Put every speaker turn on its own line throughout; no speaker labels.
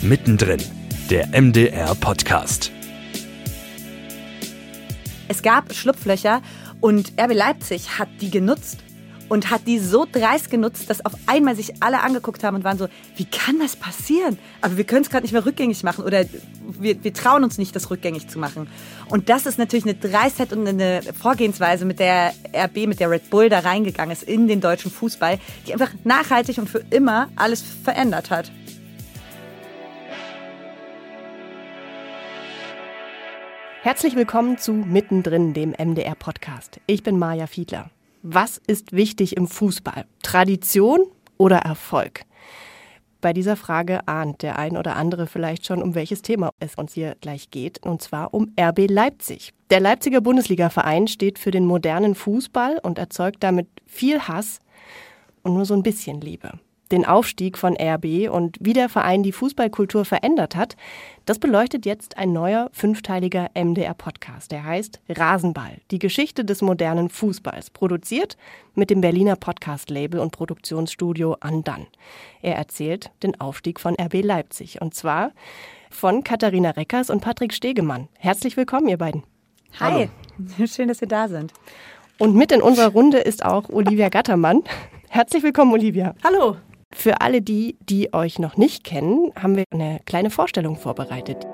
Mittendrin, der MDR Podcast.
Es gab Schlupflöcher und RB Leipzig hat die genutzt und hat die so dreist genutzt, dass auf einmal sich alle angeguckt haben und waren so, wie kann das passieren? Aber wir können es gerade nicht mehr rückgängig machen oder wir, wir trauen uns nicht, das rückgängig zu machen. Und das ist natürlich eine Dreistheit und eine Vorgehensweise, mit der RB, mit der Red Bull da reingegangen ist in den deutschen Fußball, die einfach nachhaltig und für immer alles verändert hat.
Herzlich willkommen zu Mittendrin, dem MDR-Podcast. Ich bin Maja Fiedler. Was ist wichtig im Fußball? Tradition oder Erfolg? Bei dieser Frage ahnt der ein oder andere vielleicht schon, um welches Thema es uns hier gleich geht, und zwar um RB Leipzig. Der Leipziger Bundesligaverein steht für den modernen Fußball und erzeugt damit viel Hass und nur so ein bisschen Liebe den Aufstieg von RB und wie der Verein die Fußballkultur verändert hat, das beleuchtet jetzt ein neuer fünfteiliger MDR-Podcast. Der heißt Rasenball, die Geschichte des modernen Fußballs, produziert mit dem Berliner Podcast-Label und Produktionsstudio Andan. Er erzählt den Aufstieg von RB Leipzig und zwar von Katharina Reckers und Patrick Stegemann. Herzlich willkommen, ihr beiden.
Hi, Hallo. schön, dass wir da sind.
Und mit in unserer Runde ist auch Olivia Gattermann. Herzlich willkommen, Olivia.
Hallo.
Für alle die, die euch noch nicht kennen, haben wir eine kleine Vorstellung vorbereitet.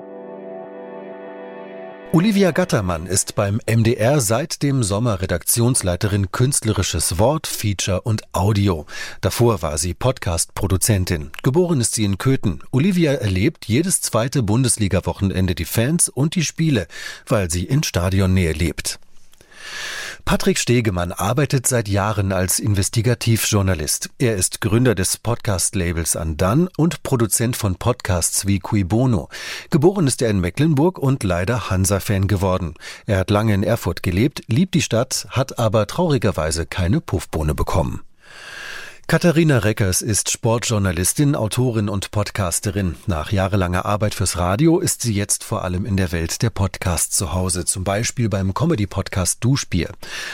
Olivia Gattermann ist beim MDR seit dem Sommer Redaktionsleiterin Künstlerisches Wort, Feature und Audio. Davor war sie Podcast-Produzentin. Geboren ist sie in Köthen. Olivia erlebt jedes zweite Bundesliga-Wochenende die Fans und die Spiele, weil sie in Stadionnähe lebt. Patrick Stegemann arbeitet seit Jahren als Investigativjournalist. Er ist Gründer des Podcast-Labels Andan und Produzent von Podcasts wie Cui Bono. Geboren ist er in Mecklenburg und leider Hansa-Fan geworden. Er hat lange in Erfurt gelebt, liebt die Stadt, hat aber traurigerweise keine Puffbohne bekommen. Katharina Reckers ist Sportjournalistin, Autorin und Podcasterin. Nach jahrelanger Arbeit fürs Radio ist sie jetzt vor allem in der Welt der Podcasts zu Hause, zum Beispiel beim Comedy-Podcast Duschbier.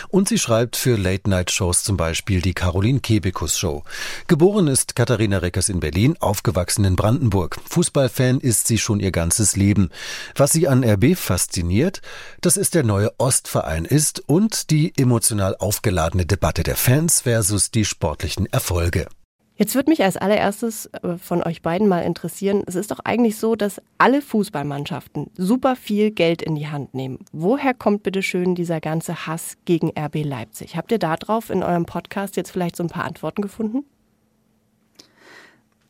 Und sie schreibt für Late-Night-Shows zum Beispiel die Caroline Kebekus Show. Geboren ist Katharina Reckers in Berlin, aufgewachsen in Brandenburg. Fußballfan ist sie schon ihr ganzes Leben. Was sie an RB fasziniert, dass es der neue Ostverein ist und die emotional aufgeladene Debatte der Fans versus die sportlichen Erfolge.
Jetzt würde mich als allererstes äh, von euch beiden mal interessieren, es ist doch eigentlich so, dass alle Fußballmannschaften super viel Geld in die Hand nehmen. Woher kommt bitte schön dieser ganze Hass gegen RB Leipzig? Habt ihr darauf in eurem Podcast jetzt vielleicht so ein paar Antworten gefunden?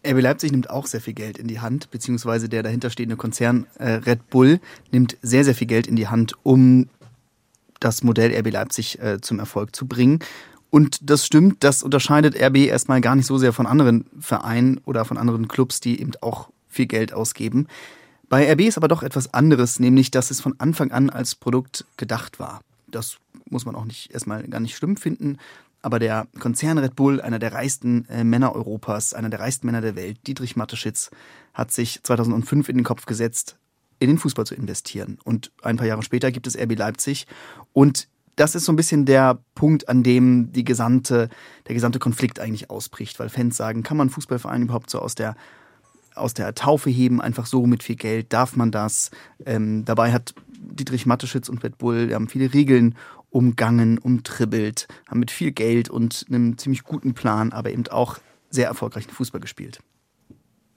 RB Leipzig nimmt auch sehr viel Geld in die Hand, beziehungsweise der dahinterstehende Konzern äh, Red Bull nimmt sehr, sehr viel Geld in die Hand, um das Modell RB Leipzig äh, zum Erfolg zu bringen. Und das stimmt, das unterscheidet RB erstmal gar nicht so sehr von anderen Vereinen oder von anderen Clubs, die eben auch viel Geld ausgeben. Bei RB ist aber doch etwas anderes, nämlich dass es von Anfang an als Produkt gedacht war. Das muss man auch nicht erstmal gar nicht schlimm finden. Aber der Konzern Red Bull, einer der reichsten äh, Männer Europas, einer der reichsten Männer der Welt, Dietrich Mateschitz, hat sich 2005 in den Kopf gesetzt, in den Fußball zu investieren. Und ein paar Jahre später gibt es RB Leipzig. Und das ist so ein bisschen der Punkt, an dem die gesamte, der gesamte Konflikt eigentlich ausbricht, weil Fans sagen, kann man Fußballverein überhaupt so aus der aus der Taufe heben, einfach so mit viel Geld, darf man das? Ähm, dabei hat Dietrich Matteschitz und Red Bull haben viele Regeln umgangen, umtribbelt, haben mit viel Geld und einem ziemlich guten Plan, aber eben auch sehr erfolgreichen Fußball gespielt.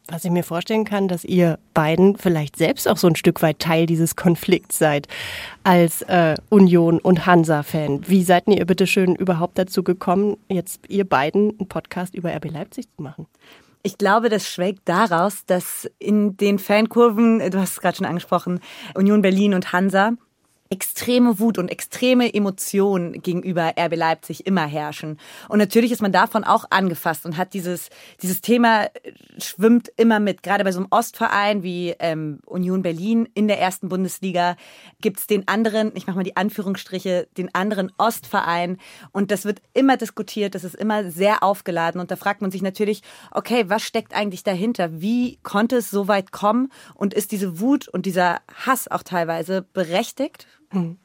Was ich mir vorstellen kann, dass ihr beiden vielleicht selbst auch so ein Stück weit Teil dieses Konflikts seid als äh, Union und Hansa-Fan. Wie seid ihr bitte schön überhaupt dazu gekommen, jetzt ihr beiden einen Podcast über RB Leipzig zu machen?
Ich glaube, das schwelgt daraus, dass in den Fankurven, du hast es gerade schon angesprochen, Union Berlin und Hansa, extreme Wut und extreme Emotionen gegenüber RB Leipzig immer herrschen. Und natürlich ist man davon auch angefasst und hat dieses, dieses Thema äh, schwimmt immer mit. Gerade bei so einem Ostverein wie ähm, Union Berlin in der ersten Bundesliga gibt's den anderen, ich mache mal die Anführungsstriche, den anderen Ostverein. Und das wird immer diskutiert, das ist immer sehr aufgeladen. Und da fragt man sich natürlich, okay, was steckt eigentlich dahinter? Wie konnte es so weit kommen? Und ist diese Wut und dieser Hass auch teilweise berechtigt?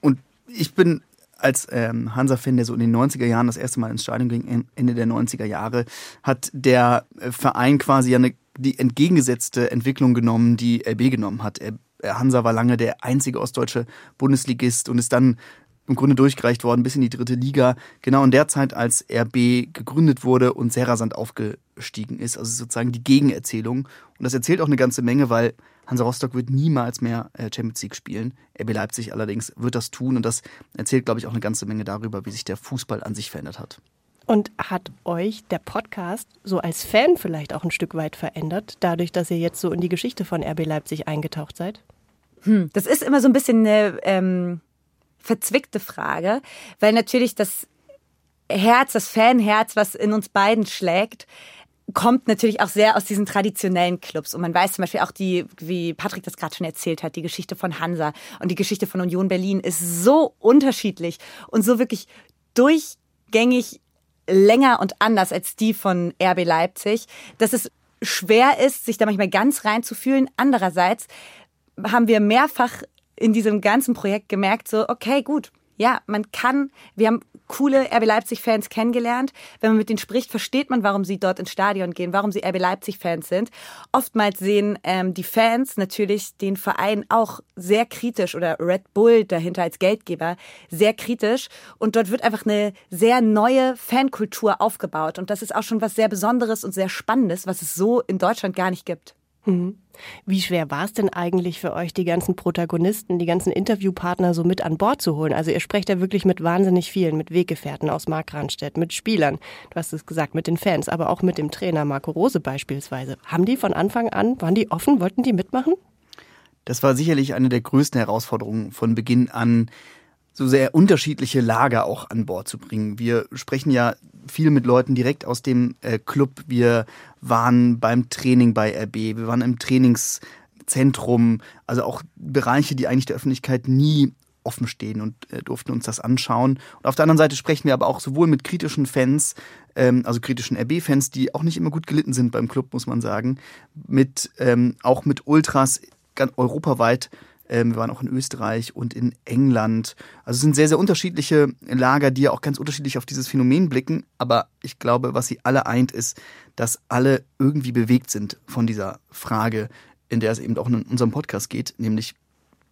Und ich bin als ähm, Hansa-Fan, der so in den 90er Jahren das erste Mal ins Stadion ging, Ende der 90er Jahre, hat der äh, Verein quasi eine die entgegengesetzte Entwicklung genommen, die RB genommen hat. Hansa war lange der einzige ostdeutsche Bundesligist und ist dann im Grunde durchgereicht worden bis in die dritte Liga. Genau in der Zeit, als RB gegründet wurde und sehr rasant aufgestiegen ist. Also sozusagen die Gegenerzählung. Und das erzählt auch eine ganze Menge, weil Hansa Rostock wird niemals mehr äh, Champions League spielen. RB Leipzig allerdings wird das tun. Und das erzählt, glaube ich, auch eine ganze Menge darüber, wie sich der Fußball an sich verändert hat.
Und hat euch der Podcast so als Fan vielleicht auch ein Stück weit verändert, dadurch, dass ihr jetzt so in die Geschichte von RB Leipzig eingetaucht seid?
Hm, das ist immer so ein bisschen eine ähm, verzwickte Frage, weil natürlich das Herz, das Fanherz, was in uns beiden schlägt, kommt natürlich auch sehr aus diesen traditionellen Clubs. Und man weiß zum Beispiel auch die, wie Patrick das gerade schon erzählt hat, die Geschichte von Hansa und die Geschichte von Union Berlin ist so unterschiedlich und so wirklich durchgängig länger und anders als die von RB Leipzig, dass es schwer ist, sich da manchmal ganz reinzufühlen. Andererseits haben wir mehrfach in diesem ganzen Projekt gemerkt, so, okay, gut, ja, man kann, wir haben coole RB Leipzig-Fans kennengelernt. Wenn man mit denen spricht, versteht man, warum sie dort ins Stadion gehen, warum sie RB Leipzig-Fans sind. Oftmals sehen ähm, die Fans natürlich den Verein auch sehr kritisch oder Red Bull dahinter als Geldgeber sehr kritisch. Und dort wird einfach eine sehr neue Fankultur aufgebaut. Und das ist auch schon was sehr Besonderes und sehr Spannendes, was es so in Deutschland gar nicht gibt.
Mhm. Wie schwer war es denn eigentlich für euch, die ganzen Protagonisten, die ganzen Interviewpartner so mit an Bord zu holen? Also ihr sprecht ja wirklich mit wahnsinnig vielen, mit Weggefährten aus Markranstädt, mit Spielern, du hast es gesagt, mit den Fans, aber auch mit dem Trainer Marco Rose beispielsweise. Haben die von Anfang an, waren die offen, wollten die mitmachen?
Das war sicherlich eine der größten Herausforderungen von Beginn an, so sehr unterschiedliche Lager auch an Bord zu bringen. Wir sprechen ja viel mit Leuten direkt aus dem äh, Club. Wir waren beim Training bei RB, wir waren im Trainingszentrum, also auch Bereiche, die eigentlich der Öffentlichkeit nie offen stehen und äh, durften uns das anschauen. Und auf der anderen Seite sprechen wir aber auch sowohl mit kritischen Fans, ähm, also kritischen RB-Fans, die auch nicht immer gut gelitten sind beim Club, muss man sagen, mit ähm, auch mit Ultras ganz europaweit wir waren auch in Österreich und in England. Also es sind sehr, sehr unterschiedliche Lager, die ja auch ganz unterschiedlich auf dieses Phänomen blicken. Aber ich glaube, was sie alle eint, ist, dass alle irgendwie bewegt sind von dieser Frage, in der es eben auch in unserem Podcast geht, nämlich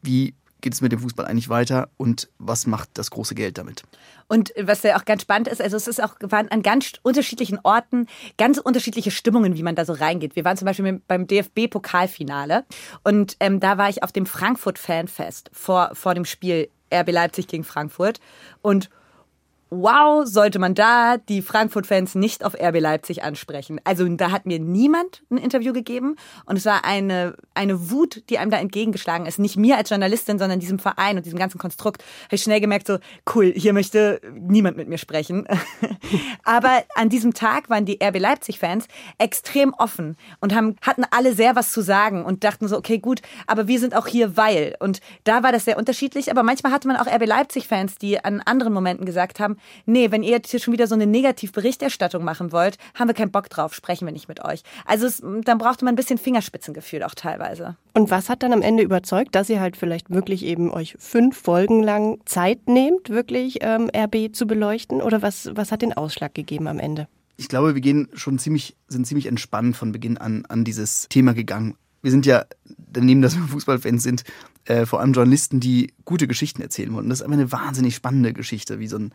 wie geht es mit dem Fußball eigentlich weiter und was macht das große Geld damit?
Und was ja auch ganz spannend ist, also es ist auch waren an ganz unterschiedlichen Orten ganz unterschiedliche Stimmungen, wie man da so reingeht. Wir waren zum Beispiel beim DFB-Pokalfinale und ähm, da war ich auf dem Frankfurt Fanfest vor, vor dem Spiel RB Leipzig gegen Frankfurt und wow, sollte man da die Frankfurt-Fans nicht auf RB Leipzig ansprechen. Also da hat mir niemand ein Interview gegeben und es war eine, eine Wut, die einem da entgegengeschlagen ist. Nicht mir als Journalistin, sondern diesem Verein und diesem ganzen Konstrukt. Habe ich schnell gemerkt, so cool, hier möchte niemand mit mir sprechen. Aber an diesem Tag waren die RB Leipzig-Fans extrem offen und haben, hatten alle sehr was zu sagen und dachten so, okay, gut, aber wir sind auch hier, weil. Und da war das sehr unterschiedlich. Aber manchmal hatte man auch RB Leipzig-Fans, die an anderen Momenten gesagt haben, nee, wenn ihr jetzt hier schon wieder so eine Negativberichterstattung machen wollt, haben wir keinen Bock drauf, sprechen wir nicht mit euch. Also es, dann brauchte man ein bisschen Fingerspitzengefühl auch teilweise.
Und was hat dann am Ende überzeugt, dass ihr halt vielleicht wirklich eben euch fünf Folgen lang Zeit nehmt, wirklich ähm, RB zu beleuchten? Oder was, was hat den Ausschlag gegeben am Ende?
Ich glaube, wir gehen schon ziemlich, sind ziemlich entspannt von Beginn an an dieses Thema gegangen wir sind ja, daneben, dass wir Fußballfans sind, äh, vor allem Journalisten, die gute Geschichten erzählen wollen. Das ist einfach eine wahnsinnig spannende Geschichte, wie so ein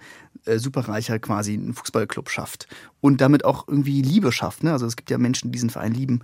äh, Superreicher quasi einen Fußballclub schafft und damit auch irgendwie Liebe schafft. Ne? Also es gibt ja Menschen, die diesen Verein lieben.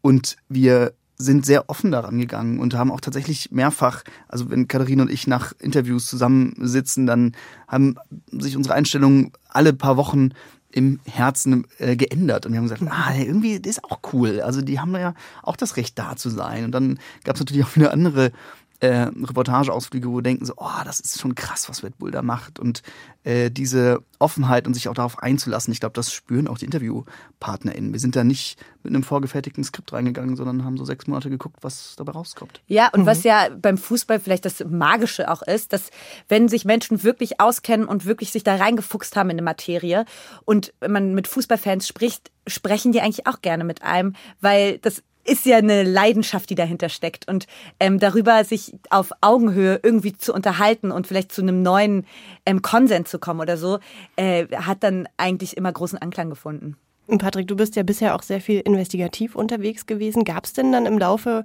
Und wir sind sehr offen daran gegangen und haben auch tatsächlich mehrfach, also wenn Katharina und ich nach Interviews zusammensitzen, dann haben sich unsere Einstellungen alle paar Wochen im Herzen äh, geändert. Und wir haben gesagt, ah, irgendwie das ist auch cool. Also die haben ja auch das Recht da zu sein. Und dann gab es natürlich auch wieder andere äh, Reportageausflüge, wo wir denken so, oh, das ist schon krass, was Red Bull da macht. Und äh, diese Offenheit und sich auch darauf einzulassen, ich glaube, das spüren auch die InterviewpartnerInnen. Wir sind da nicht mit einem vorgefertigten Skript reingegangen, sondern haben so sechs Monate geguckt, was dabei rauskommt.
Ja, und mhm. was ja beim Fußball vielleicht das Magische auch ist, dass wenn sich Menschen wirklich auskennen und wirklich sich da reingefuchst haben in eine Materie und wenn man mit Fußballfans spricht, sprechen die eigentlich auch gerne mit einem, weil das ist ja eine Leidenschaft, die dahinter steckt. Und ähm, darüber sich auf Augenhöhe irgendwie zu unterhalten und vielleicht zu einem neuen ähm, Konsens zu kommen oder so, äh, hat dann eigentlich immer großen Anklang gefunden.
Patrick, du bist ja bisher auch sehr viel investigativ unterwegs gewesen. Gab es denn dann im Laufe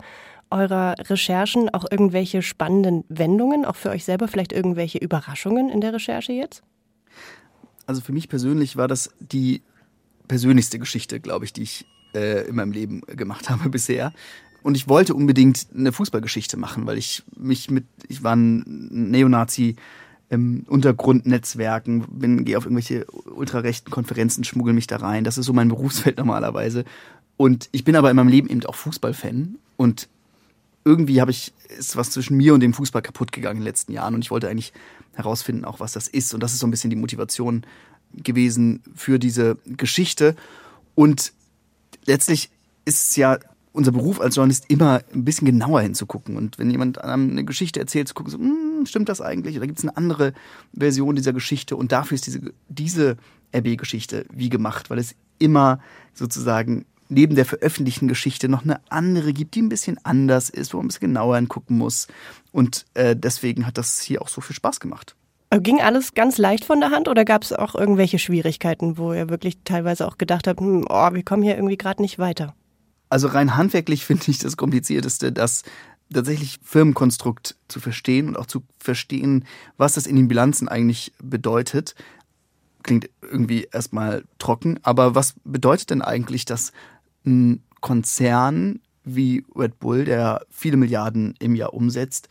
eurer Recherchen auch irgendwelche spannenden Wendungen, auch für euch selber, vielleicht irgendwelche Überraschungen in der Recherche jetzt?
Also für mich persönlich war das die persönlichste Geschichte, glaube ich, die ich äh, in meinem Leben gemacht habe bisher. Und ich wollte unbedingt eine Fußballgeschichte machen, weil ich mich mit, ich war ein Neonazi, im Untergrundnetzwerken, bin, gehe auf irgendwelche ultrarechten Konferenzen, schmuggel mich da rein. Das ist so mein Berufsfeld normalerweise. Und ich bin aber in meinem Leben eben auch Fußballfan. Und irgendwie habe ich, ist was zwischen mir und dem Fußball kaputt gegangen in den letzten Jahren. Und ich wollte eigentlich herausfinden, auch was das ist. Und das ist so ein bisschen die Motivation gewesen für diese Geschichte. Und letztlich ist es ja unser Beruf als Journalist immer ein bisschen genauer hinzugucken. Und wenn jemand einem eine Geschichte erzählt, zu gucken, so, hm, stimmt das eigentlich? Oder gibt es eine andere Version dieser Geschichte? Und dafür ist diese, diese RB-Geschichte wie gemacht, weil es immer sozusagen neben der veröffentlichten Geschichte noch eine andere gibt, die ein bisschen anders ist, wo man ein bisschen genauer hingucken muss. Und äh, deswegen hat das hier auch so viel Spaß gemacht.
Ging alles ganz leicht von der Hand oder gab es auch irgendwelche Schwierigkeiten, wo ihr wirklich teilweise auch gedacht habt, hm, oh, wir kommen hier irgendwie gerade nicht weiter?
Also rein handwerklich finde ich das Komplizierteste, das tatsächlich Firmenkonstrukt zu verstehen und auch zu verstehen, was das in den Bilanzen eigentlich bedeutet. Klingt irgendwie erstmal trocken, aber was bedeutet denn eigentlich, dass ein Konzern wie Red Bull, der viele Milliarden im Jahr umsetzt,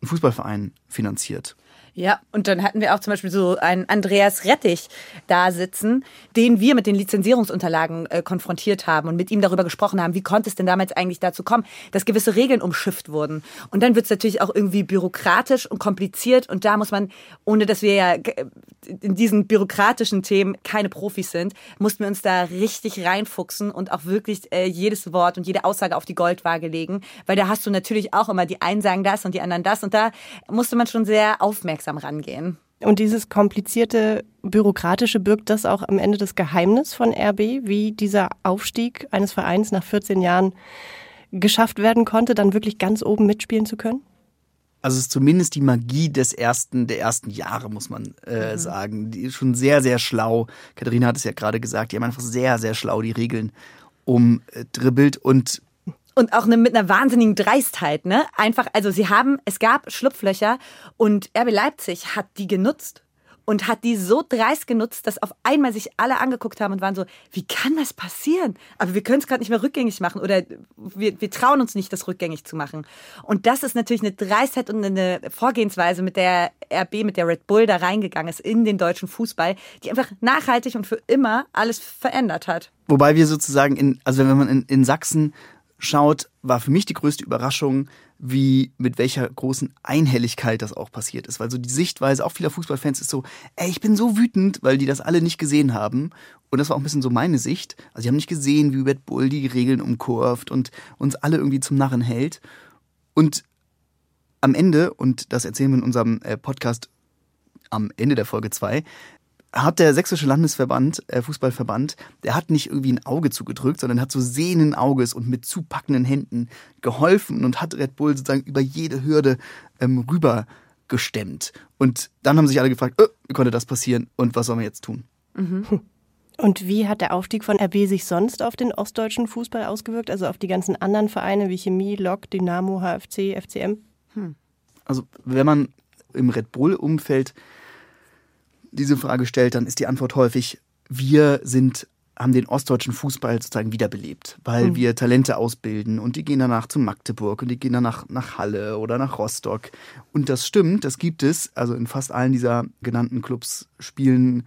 einen Fußballverein finanziert?
Ja, und dann hatten wir auch zum Beispiel so einen Andreas Rettich da sitzen, den wir mit den Lizenzierungsunterlagen äh, konfrontiert haben und mit ihm darüber gesprochen haben, wie konnte es denn damals eigentlich dazu kommen, dass gewisse Regeln umschifft wurden. Und dann wird es natürlich auch irgendwie bürokratisch und kompliziert und da muss man, ohne dass wir ja in diesen bürokratischen Themen keine Profis sind, mussten wir uns da richtig reinfuchsen und auch wirklich äh, jedes Wort und jede Aussage auf die Goldwaage legen, weil da hast du natürlich auch immer die einen sagen das und die anderen das und da musste man schon sehr aufmerksam aufmerksam rangehen.
Und dieses komplizierte Bürokratische birgt das auch am Ende das Geheimnis von RB, wie dieser Aufstieg eines Vereins nach 14 Jahren geschafft werden konnte, dann wirklich ganz oben mitspielen zu können?
Also es ist zumindest die Magie des ersten, der ersten Jahre, muss man äh, mhm. sagen. Die ist schon sehr, sehr schlau. Katharina hat es ja gerade gesagt, die haben einfach sehr, sehr schlau die Regeln umdribbelt und
und auch ne, mit einer wahnsinnigen Dreistheit, ne? Einfach, also sie haben, es gab Schlupflöcher und RB Leipzig hat die genutzt und hat die so dreist genutzt, dass auf einmal sich alle angeguckt haben und waren so, wie kann das passieren? Aber wir können es gerade nicht mehr rückgängig machen oder wir, wir trauen uns nicht, das rückgängig zu machen. Und das ist natürlich eine Dreistheit und eine Vorgehensweise, mit der RB, mit der Red Bull da reingegangen ist in den deutschen Fußball, die einfach nachhaltig und für immer alles verändert hat.
Wobei wir sozusagen in, also wenn man in, in Sachsen schaut, war für mich die größte Überraschung, wie mit welcher großen Einhelligkeit das auch passiert ist. Weil so die Sichtweise auch vieler Fußballfans ist so, ey, ich bin so wütend, weil die das alle nicht gesehen haben. Und das war auch ein bisschen so meine Sicht. Also die haben nicht gesehen, wie Red Bull die Regeln umkurvt und uns alle irgendwie zum Narren hält. Und am Ende, und das erzählen wir in unserem äh, Podcast am Ende der Folge 2, hat der sächsische Landesverband, äh, Fußballverband, der hat nicht irgendwie ein Auge zugedrückt, sondern hat so sehenden Auges und mit zupackenden Händen geholfen und hat Red Bull sozusagen über jede Hürde ähm, rüber gestemmt. Und dann haben sich alle gefragt, oh, wie konnte das passieren und was sollen wir jetzt tun?
Mhm. Und wie hat der Aufstieg von RB sich sonst auf den ostdeutschen Fußball ausgewirkt? Also auf die ganzen anderen Vereine wie Chemie, Lok, Dynamo, HFC, FCM? Hm.
Also wenn man im Red Bull-Umfeld diese Frage stellt, dann ist die Antwort häufig, wir sind haben den ostdeutschen Fußball sozusagen wiederbelebt, weil mhm. wir Talente ausbilden und die gehen danach zu Magdeburg und die gehen danach nach Halle oder nach Rostock. Und das stimmt, das gibt es. Also in fast allen dieser genannten Clubs spielen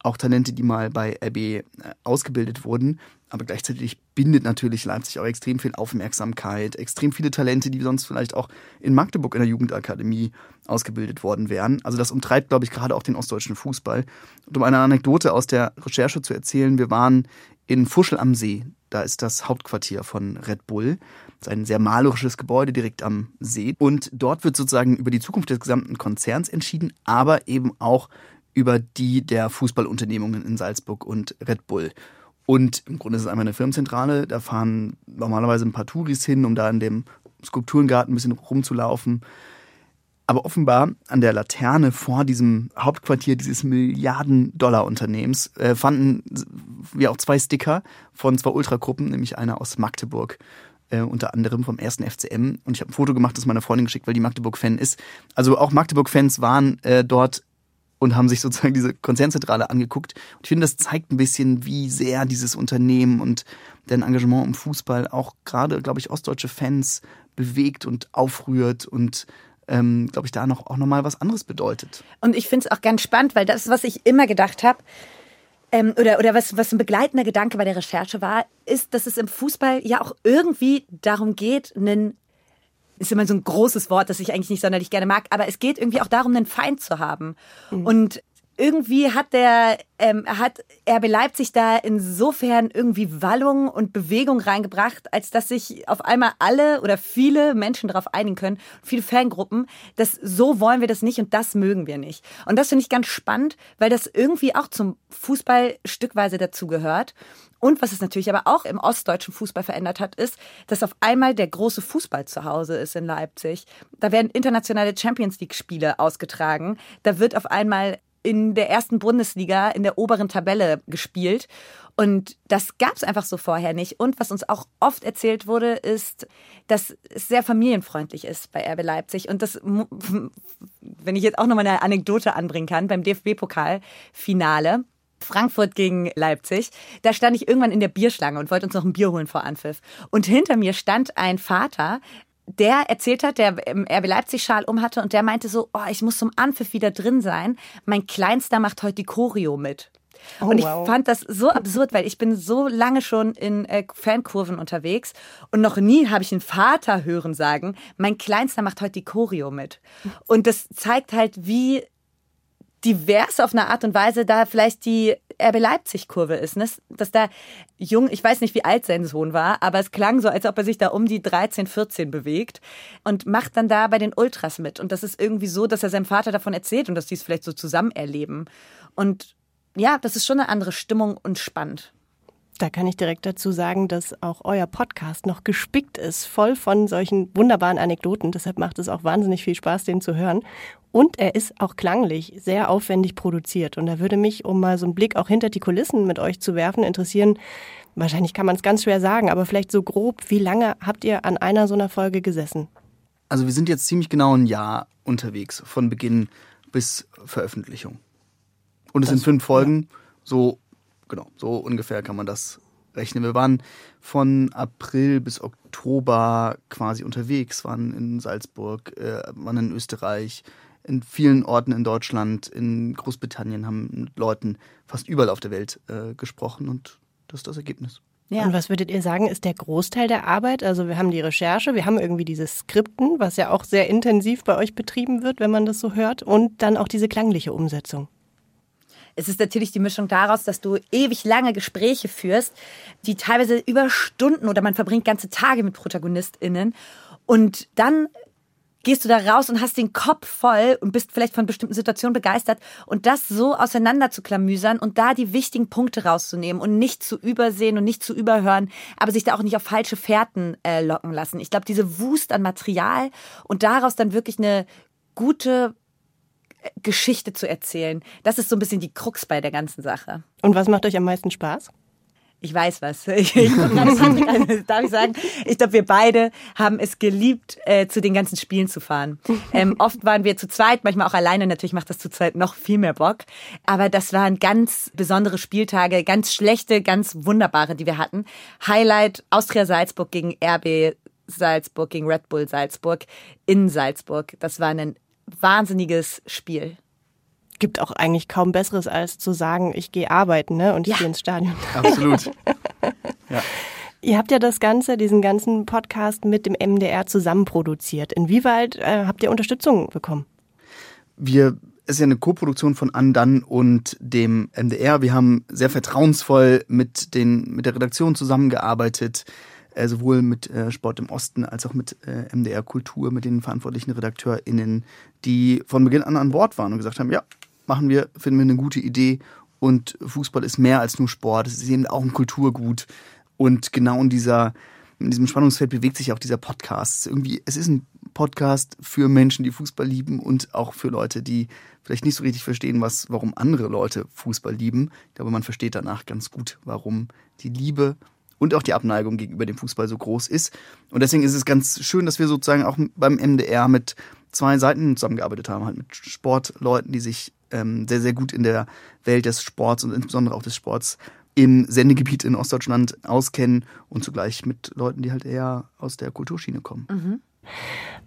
auch Talente, die mal bei RB äh, ausgebildet wurden. Aber gleichzeitig bindet natürlich Leipzig auch extrem viel Aufmerksamkeit, extrem viele Talente, die sonst vielleicht auch in Magdeburg in der Jugendakademie ausgebildet worden wären. Also das umtreibt, glaube ich, gerade auch den ostdeutschen Fußball. Und um eine Anekdote aus der Recherche zu erzählen, wir waren in Fuschel am See. Da ist das Hauptquartier von Red Bull. Das ist ein sehr malerisches Gebäude direkt am See. Und dort wird sozusagen über die Zukunft des gesamten Konzerns entschieden, aber eben auch über die der Fußballunternehmungen in Salzburg und Red Bull. Und im Grunde ist es einmal eine Firmenzentrale. Da fahren normalerweise ein paar Touris hin, um da in dem Skulpturengarten ein bisschen rumzulaufen. Aber offenbar an der Laterne vor diesem Hauptquartier dieses Milliarden-Dollar-Unternehmens äh, fanden wir auch zwei Sticker von zwei Ultragruppen, nämlich einer aus Magdeburg, äh, unter anderem vom ersten FCM. Und ich habe ein Foto gemacht, das meiner Freundin geschickt, weil die Magdeburg-Fan ist. Also auch Magdeburg-Fans waren äh, dort und haben sich sozusagen diese Konzernzentrale angeguckt. Und ich finde, das zeigt ein bisschen, wie sehr dieses Unternehmen und dein Engagement im Fußball auch gerade, glaube ich, ostdeutsche Fans bewegt und aufrührt und ähm, glaube ich, da noch auch nochmal was anderes bedeutet.
Und ich finde es auch ganz spannend, weil das, was ich immer gedacht habe, ähm, oder, oder was, was ein begleitender Gedanke bei der Recherche war, ist, dass es im Fußball ja auch irgendwie darum geht, einen ist immer so ein großes Wort, das ich eigentlich nicht sonderlich gerne mag, aber es geht irgendwie auch darum, einen Feind zu haben. Mhm. Und irgendwie hat der, ähm, hat RB Leipzig da insofern irgendwie Wallung und Bewegung reingebracht, als dass sich auf einmal alle oder viele Menschen darauf einigen können, viele Fangruppen, dass so wollen wir das nicht und das mögen wir nicht. Und das finde ich ganz spannend, weil das irgendwie auch zum Fußball stückweise dazugehört. Und was es natürlich aber auch im ostdeutschen Fußball verändert hat, ist, dass auf einmal der große Fußball zu Hause ist in Leipzig. Da werden internationale Champions League Spiele ausgetragen. Da wird auf einmal in der ersten Bundesliga in der oberen Tabelle gespielt. Und das gab es einfach so vorher nicht. Und was uns auch oft erzählt wurde, ist, dass es sehr familienfreundlich ist bei RB Leipzig. Und das, wenn ich jetzt auch nochmal eine Anekdote anbringen kann, beim DFB-Pokal-Finale, Frankfurt gegen Leipzig. Da stand ich irgendwann in der Bierschlange und wollte uns noch ein Bier holen vor Anpfiff. Und hinter mir stand ein Vater, der erzählt hat, der im RB Leipzig-Schal um hatte und der meinte so, oh, ich muss zum Anpfiff wieder drin sein. Mein Kleinster macht heute die Choreo mit. Oh, und ich wow. fand das so absurd, weil ich bin so lange schon in äh, Fankurven unterwegs und noch nie habe ich einen Vater hören sagen, mein Kleinster macht heute die Choreo mit. Und das zeigt halt, wie divers auf eine Art und Weise da vielleicht die RB Leipzig-Kurve ist. Ne? Dass da jung, ich weiß nicht, wie alt sein Sohn war, aber es klang so, als ob er sich da um die 13, 14 bewegt und macht dann da bei den Ultras mit. Und das ist irgendwie so, dass er seinem Vater davon erzählt und dass die es vielleicht so zusammen erleben. Und ja, das ist schon eine andere Stimmung und spannend.
Da kann ich direkt dazu sagen, dass auch euer Podcast noch gespickt ist, voll von solchen wunderbaren Anekdoten. Deshalb macht es auch wahnsinnig viel Spaß, den zu hören. Und er ist auch klanglich sehr aufwendig produziert. Und da würde mich, um mal so einen Blick auch hinter die Kulissen mit euch zu werfen, interessieren, wahrscheinlich kann man es ganz schwer sagen, aber vielleicht so grob, wie lange habt ihr an einer so einer Folge gesessen?
Also wir sind jetzt ziemlich genau ein Jahr unterwegs, von Beginn bis Veröffentlichung. Und es das, sind fünf Folgen, ja. so genau, so ungefähr kann man das rechnen. Wir waren von April bis Oktober quasi unterwegs, waren in Salzburg, äh, waren in Österreich, in vielen Orten in Deutschland, in Großbritannien, haben mit Leuten fast überall auf der Welt äh, gesprochen und das ist das Ergebnis.
Ja. Und was würdet ihr sagen, ist der Großteil der Arbeit? Also wir haben die Recherche, wir haben irgendwie diese Skripten, was ja auch sehr intensiv bei euch betrieben wird, wenn man das so hört, und dann auch diese klangliche Umsetzung.
Es ist natürlich die Mischung daraus, dass du ewig lange Gespräche führst, die teilweise über Stunden oder man verbringt ganze Tage mit ProtagonistInnen. Und dann gehst du da raus und hast den Kopf voll und bist vielleicht von bestimmten Situationen begeistert und das so auseinander zu klamüsern und da die wichtigen Punkte rauszunehmen und nicht zu übersehen und nicht zu überhören, aber sich da auch nicht auf falsche Fährten äh, locken lassen. Ich glaube, diese Wust an Material und daraus dann wirklich eine gute Geschichte zu erzählen. Das ist so ein bisschen die Krux bei der ganzen Sache.
Und was macht euch am meisten Spaß?
Ich weiß was. Ich, ich, darf ich sagen, ich glaube, wir beide haben es geliebt, äh, zu den ganzen Spielen zu fahren. Ähm, oft waren wir zu zweit, manchmal auch alleine. Natürlich macht das zu zweit noch viel mehr Bock. Aber das waren ganz besondere Spieltage, ganz schlechte, ganz wunderbare, die wir hatten. Highlight Austria Salzburg gegen RB Salzburg, gegen Red Bull Salzburg in Salzburg. Das war ein wahnsinniges Spiel.
Gibt auch eigentlich kaum Besseres, als zu sagen, ich gehe arbeiten ne? und ich ja. gehe ins Stadion.
Absolut.
ja. Ihr habt ja das Ganze, diesen ganzen Podcast mit dem MDR zusammen produziert. Inwieweit äh, habt ihr Unterstützung bekommen?
Wir es ist ja eine Koproduktion von Andan und dem MDR. Wir haben sehr vertrauensvoll mit, den, mit der Redaktion zusammengearbeitet äh, sowohl mit äh, Sport im Osten als auch mit äh, MDR Kultur, mit den verantwortlichen RedakteurInnen, die von Beginn an an Bord waren und gesagt haben, ja, machen wir, finden wir eine gute Idee und Fußball ist mehr als nur Sport, es ist eben auch ein Kulturgut und genau in dieser in diesem Spannungsfeld bewegt sich auch dieser Podcast. Irgendwie, es ist ein Podcast für Menschen, die Fußball lieben und auch für Leute, die vielleicht nicht so richtig verstehen, was, warum andere Leute Fußball lieben. Ich glaube, man versteht danach ganz gut, warum die Liebe und auch die Abneigung gegenüber dem Fußball so groß ist. Und deswegen ist es ganz schön, dass wir sozusagen auch beim MDR mit zwei Seiten zusammengearbeitet haben, halt mit Sportleuten, die sich ähm, sehr, sehr gut in der Welt des Sports und insbesondere auch des Sports im Sendegebiet in Ostdeutschland auskennen und zugleich mit Leuten, die halt eher aus der Kulturschiene kommen.
Mhm.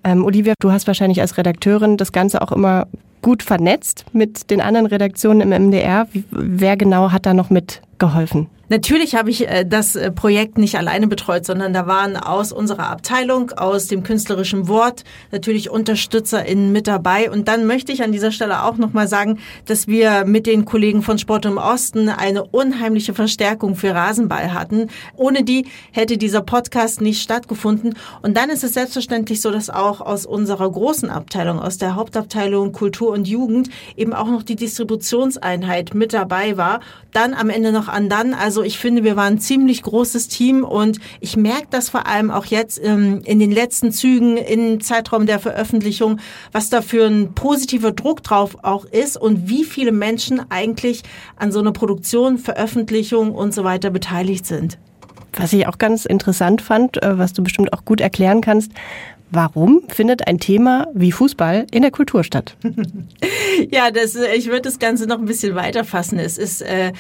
Ähm, Olivia, du hast wahrscheinlich als Redakteurin das Ganze auch immer gut vernetzt mit den anderen Redaktionen im MDR. Wer genau hat da noch mitgeholfen?
Natürlich habe ich äh, das äh, Projekt nicht alleine betreut, sondern da waren aus unserer Abteilung, aus dem künstlerischen Wort natürlich UnterstützerInnen mit dabei. Und dann möchte ich an dieser Stelle auch nochmal sagen, dass wir mit den Kollegen von Sport im Osten eine unheimliche Verstärkung für Rasenball hatten. Ohne die hätte dieser Podcast nicht stattgefunden. Und dann ist es selbstverständlich so, dass auch aus unserer großen Abteilung, aus der Hauptabteilung Kultur und Jugend eben auch noch die Distributionseinheit mit dabei war. Dann am Ende noch an dann, also ich finde, wir waren ein ziemlich großes Team und ich merke das vor allem auch jetzt ähm, in den letzten Zügen, im Zeitraum der Veröffentlichung, was da für ein positiver Druck drauf auch ist und wie viele Menschen eigentlich an so einer Produktion, Veröffentlichung und so weiter beteiligt sind.
Was ich auch ganz interessant fand, äh, was du bestimmt auch gut erklären kannst, Warum findet ein Thema wie Fußball in der Kultur statt?
ja, das, äh, ich würde das Ganze noch ein bisschen weiter fassen. Es ist äh,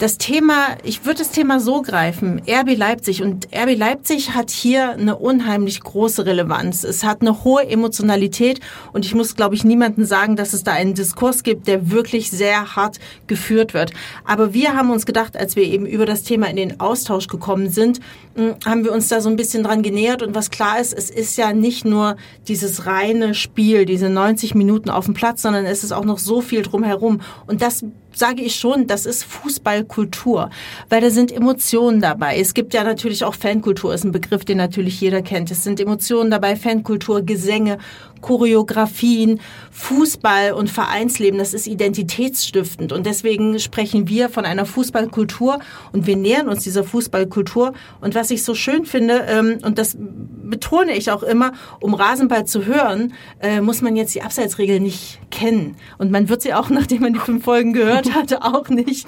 das Thema, ich würde das Thema so greifen, RB Leipzig. Und RB Leipzig hat hier eine unheimlich große Relevanz. Es hat eine hohe Emotionalität und ich muss, glaube ich, niemandem sagen, dass es da einen Diskurs gibt, der wirklich sehr hart geführt wird. Aber wir haben uns gedacht, als wir eben über das Thema in den Austausch gekommen sind, hm, haben wir uns da so ein bisschen dran genähert. Und was klar ist, es ist ja nicht nur dieses reine Spiel, diese 90 Minuten auf dem Platz, sondern es ist auch noch so viel drumherum. Und das sage ich schon, das ist Fußballkultur, weil da sind Emotionen dabei. Es gibt ja natürlich auch Fankultur, ist ein Begriff, den natürlich jeder kennt. Es sind Emotionen dabei, Fankultur, Gesänge, Choreografien, Fußball und Vereinsleben, das ist identitätsstiftend. Und deswegen sprechen wir von einer Fußballkultur und wir nähern uns dieser Fußballkultur. Und was ich so schön finde, ähm, und das betone ich auch immer, um Rasenball zu hören, äh, muss man jetzt die Abseitsregel nicht kennen. Und man wird sie auch, nachdem man die fünf Folgen gehört hatte, auch nicht,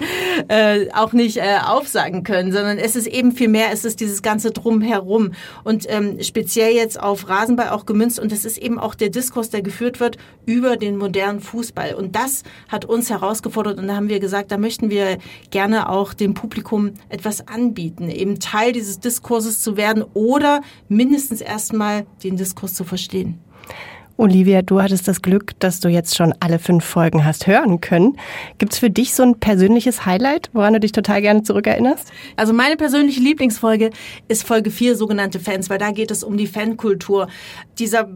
äh, auch nicht äh, aufsagen können, sondern es ist eben viel mehr, es ist dieses ganze Drumherum. Und ähm, speziell jetzt auf Rasenball auch gemünzt. Und es ist eben auch der Diskurs, der geführt wird über den modernen Fußball. Und das hat uns herausgefordert und da haben wir gesagt, da möchten wir gerne auch dem Publikum etwas anbieten, eben Teil dieses Diskurses zu werden oder mindestens erstmal den Diskurs zu verstehen.
Olivia, du hattest das Glück, dass du jetzt schon alle fünf Folgen hast hören können. Gibt es für dich so ein persönliches Highlight, woran du dich total gerne zurückerinnerst?
Also meine persönliche Lieblingsfolge ist Folge 4, sogenannte Fans, weil da geht es um die Fankultur. Dieser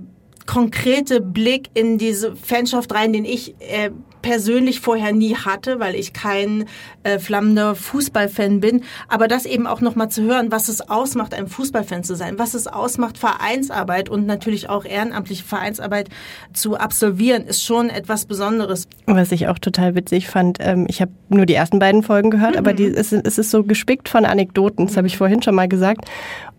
konkrete Blick in diese Fanschaft rein, den ich äh, persönlich vorher nie hatte, weil ich kein äh, flammender Fußballfan bin. Aber das eben auch nochmal zu hören, was es ausmacht, ein Fußballfan zu sein, was es ausmacht, Vereinsarbeit und natürlich auch ehrenamtliche Vereinsarbeit zu absolvieren, ist schon etwas Besonderes.
Was ich auch total witzig fand, ähm, ich habe nur die ersten beiden Folgen gehört, mhm. aber die, es, es ist so gespickt von Anekdoten, das habe ich vorhin schon mal gesagt.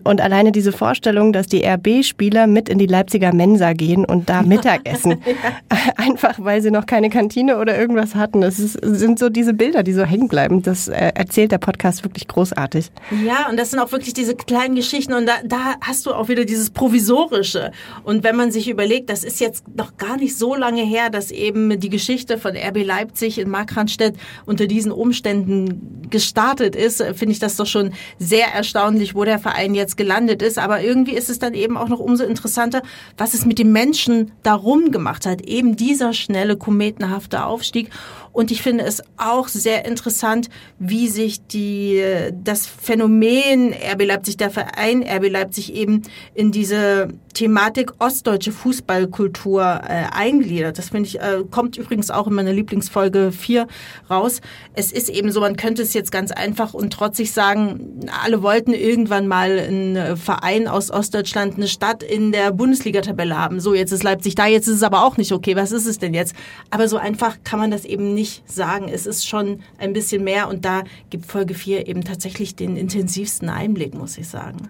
Und alleine diese Vorstellung, dass die RB-Spieler mit in die Leipziger Mensa gehen und da Mittag essen. ja. Einfach weil sie noch keine Kantine oder irgendwas hatten. Es sind so diese Bilder, die so hängen bleiben. Das äh, erzählt der Podcast wirklich großartig.
Ja, und das sind auch wirklich diese kleinen Geschichten. Und da, da hast du auch wieder dieses Provisorische. Und wenn man sich überlegt, das ist jetzt noch gar nicht so lange her, dass eben die Geschichte von RB Leipzig in Markranstädt unter diesen Umständen gestartet ist, finde ich das doch schon sehr erstaunlich, wo der Verein jetzt gelandet ist. Aber irgendwie ist es dann eben auch noch umso interessanter, was es mit den Menschen darum gemacht hat. Eben dieser schnelle, kometenhafte Aufstieg. Und ich finde es auch sehr interessant, wie sich die, das Phänomen RB Leipzig, der Verein RB Leipzig eben in diese Thematik ostdeutsche Fußballkultur äh, eingliedert. Das finde ich, äh, kommt übrigens auch in meiner Lieblingsfolge 4 raus. Es ist eben so, man könnte es jetzt ganz einfach und trotzig sagen, alle wollten irgendwann mal einen Verein aus Ostdeutschland, eine Stadt in der Bundesliga-Tabelle haben. So, jetzt ist Leipzig da, jetzt ist es aber auch nicht okay. Was ist es denn jetzt? Aber so einfach kann man das eben nicht sagen. Es ist schon ein bisschen mehr und da gibt Folge 4 eben tatsächlich den intensivsten Einblick, muss ich sagen.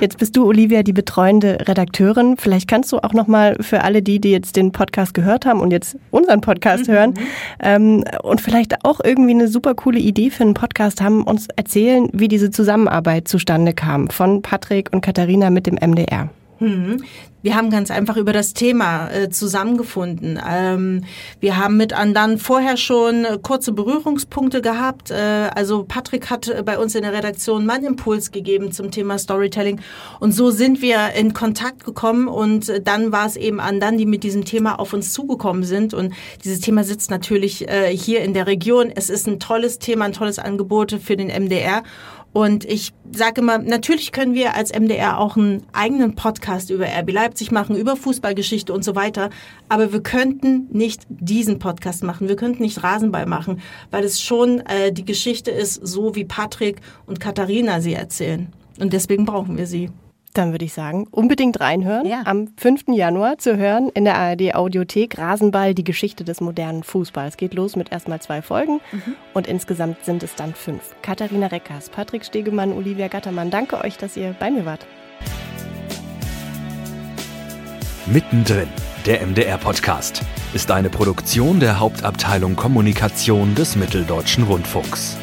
Jetzt bist du, Olivia, die betreuende Redakteurin. Vielleicht kannst du auch noch mal für alle die, die jetzt den Podcast gehört haben und jetzt unseren Podcast mhm. hören ähm, und vielleicht auch irgendwie eine super coole Idee für einen Podcast haben, uns erzählen, wie diese Zusammenarbeit zustande kam von Patrick und Katharina mit dem MDR.
Mhm. Wir haben ganz einfach über das Thema äh, zusammengefunden. Ähm, wir haben mit anderen vorher schon kurze Berührungspunkte gehabt. Äh, also Patrick hat äh, bei uns in der Redaktion mal Impuls gegeben zum Thema Storytelling. Und so sind wir in Kontakt gekommen und äh, dann war es eben anderen, die mit diesem Thema auf uns zugekommen sind. Und dieses Thema sitzt natürlich äh, hier in der Region. Es ist ein tolles Thema, ein tolles Angebot für den MDR. Und ich sage immer, natürlich können wir als MDR auch einen eigenen Podcast über RB Leipzig machen, über Fußballgeschichte und so weiter. Aber wir könnten nicht diesen Podcast machen. Wir könnten nicht Rasenball machen, weil es schon äh, die Geschichte ist, so wie Patrick und Katharina sie erzählen. Und deswegen brauchen wir sie.
Dann würde ich sagen, unbedingt reinhören. Ja. Am 5. Januar zu hören in der ARD Audiothek Rasenball, die Geschichte des modernen Fußballs. Geht los mit erstmal zwei Folgen mhm. und insgesamt sind es dann fünf. Katharina Reckers, Patrick Stegemann, Olivia Gattermann, danke euch, dass ihr bei mir wart.
Mittendrin, der MDR-Podcast, ist eine Produktion der Hauptabteilung Kommunikation des Mitteldeutschen Rundfunks.